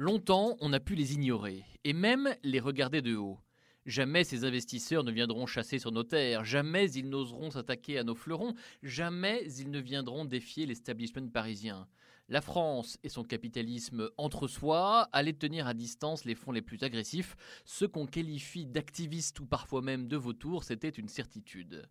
Longtemps, on a pu les ignorer, et même les regarder de haut. Jamais ces investisseurs ne viendront chasser sur nos terres, jamais ils n'oseront s'attaquer à nos fleurons, jamais ils ne viendront défier l'establishment parisien. La France et son capitalisme entre soi allaient tenir à distance les fonds les plus agressifs, ce qu'on qualifie d'activistes ou parfois même de vautours, c'était une certitude.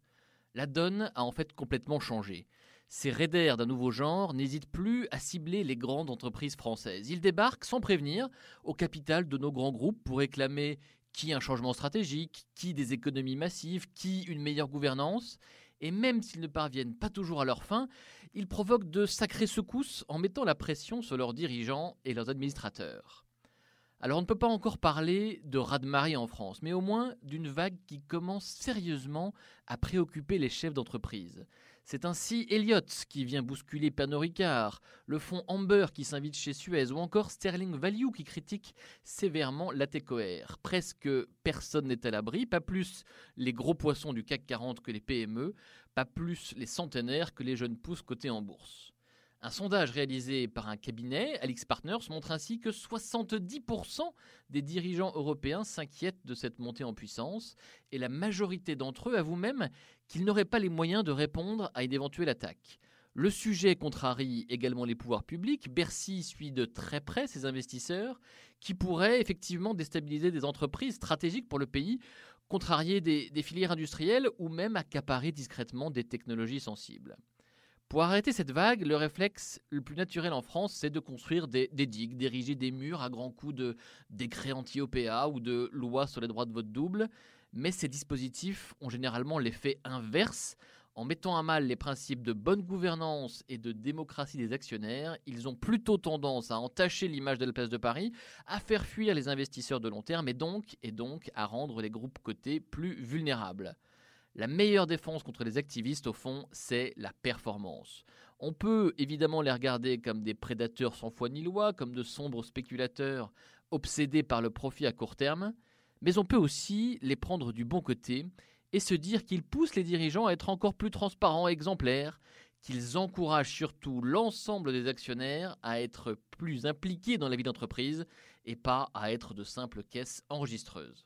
La donne a en fait complètement changé. Ces raiders d'un nouveau genre n'hésitent plus à cibler les grandes entreprises françaises. Ils débarquent sans prévenir au capital de nos grands groupes pour réclamer qui un changement stratégique, qui des économies massives, qui une meilleure gouvernance. Et même s'ils ne parviennent pas toujours à leur fin, ils provoquent de sacrées secousses en mettant la pression sur leurs dirigeants et leurs administrateurs. Alors on ne peut pas encore parler de raz-de-marée en France, mais au moins d'une vague qui commence sérieusement à préoccuper les chefs d'entreprise. C'est ainsi Elliott qui vient bousculer Pernod Ricard, le fonds Amber qui s'invite chez Suez ou encore Sterling Value qui critique sévèrement la TCOR. Presque personne n'est à l'abri, pas plus les gros poissons du CAC 40 que les PME, pas plus les centenaires que les jeunes pousses cotés en bourse. Un sondage réalisé par un cabinet, Alix Partners, montre ainsi que 70% des dirigeants européens s'inquiètent de cette montée en puissance et la majorité d'entre eux avouent même qu'ils n'auraient pas les moyens de répondre à une éventuelle attaque. Le sujet contrarie également les pouvoirs publics. Bercy suit de très près ces investisseurs qui pourraient effectivement déstabiliser des entreprises stratégiques pour le pays, contrarier des, des filières industrielles ou même accaparer discrètement des technologies sensibles. Pour arrêter cette vague, le réflexe le plus naturel en France, c'est de construire des, digues, d'ériger des murs à grands coups de décrets anti-OPA ou de lois sur les droits de vote double. Mais ces dispositifs ont généralement l'effet inverse. En mettant à mal les principes de bonne gouvernance et de démocratie des actionnaires, ils ont plutôt tendance à entacher l'image de la place de Paris, à faire fuir les investisseurs de long terme donc, et donc à rendre les groupes cotés plus vulnérables. La meilleure défense contre les activistes, au fond, c'est la performance. On peut évidemment les regarder comme des prédateurs sans foi ni loi, comme de sombres spéculateurs obsédés par le profit à court terme, mais on peut aussi les prendre du bon côté et se dire qu'ils poussent les dirigeants à être encore plus transparents et exemplaires, qu'ils encouragent surtout l'ensemble des actionnaires à être plus impliqués dans la vie d'entreprise et pas à être de simples caisses enregistreuses.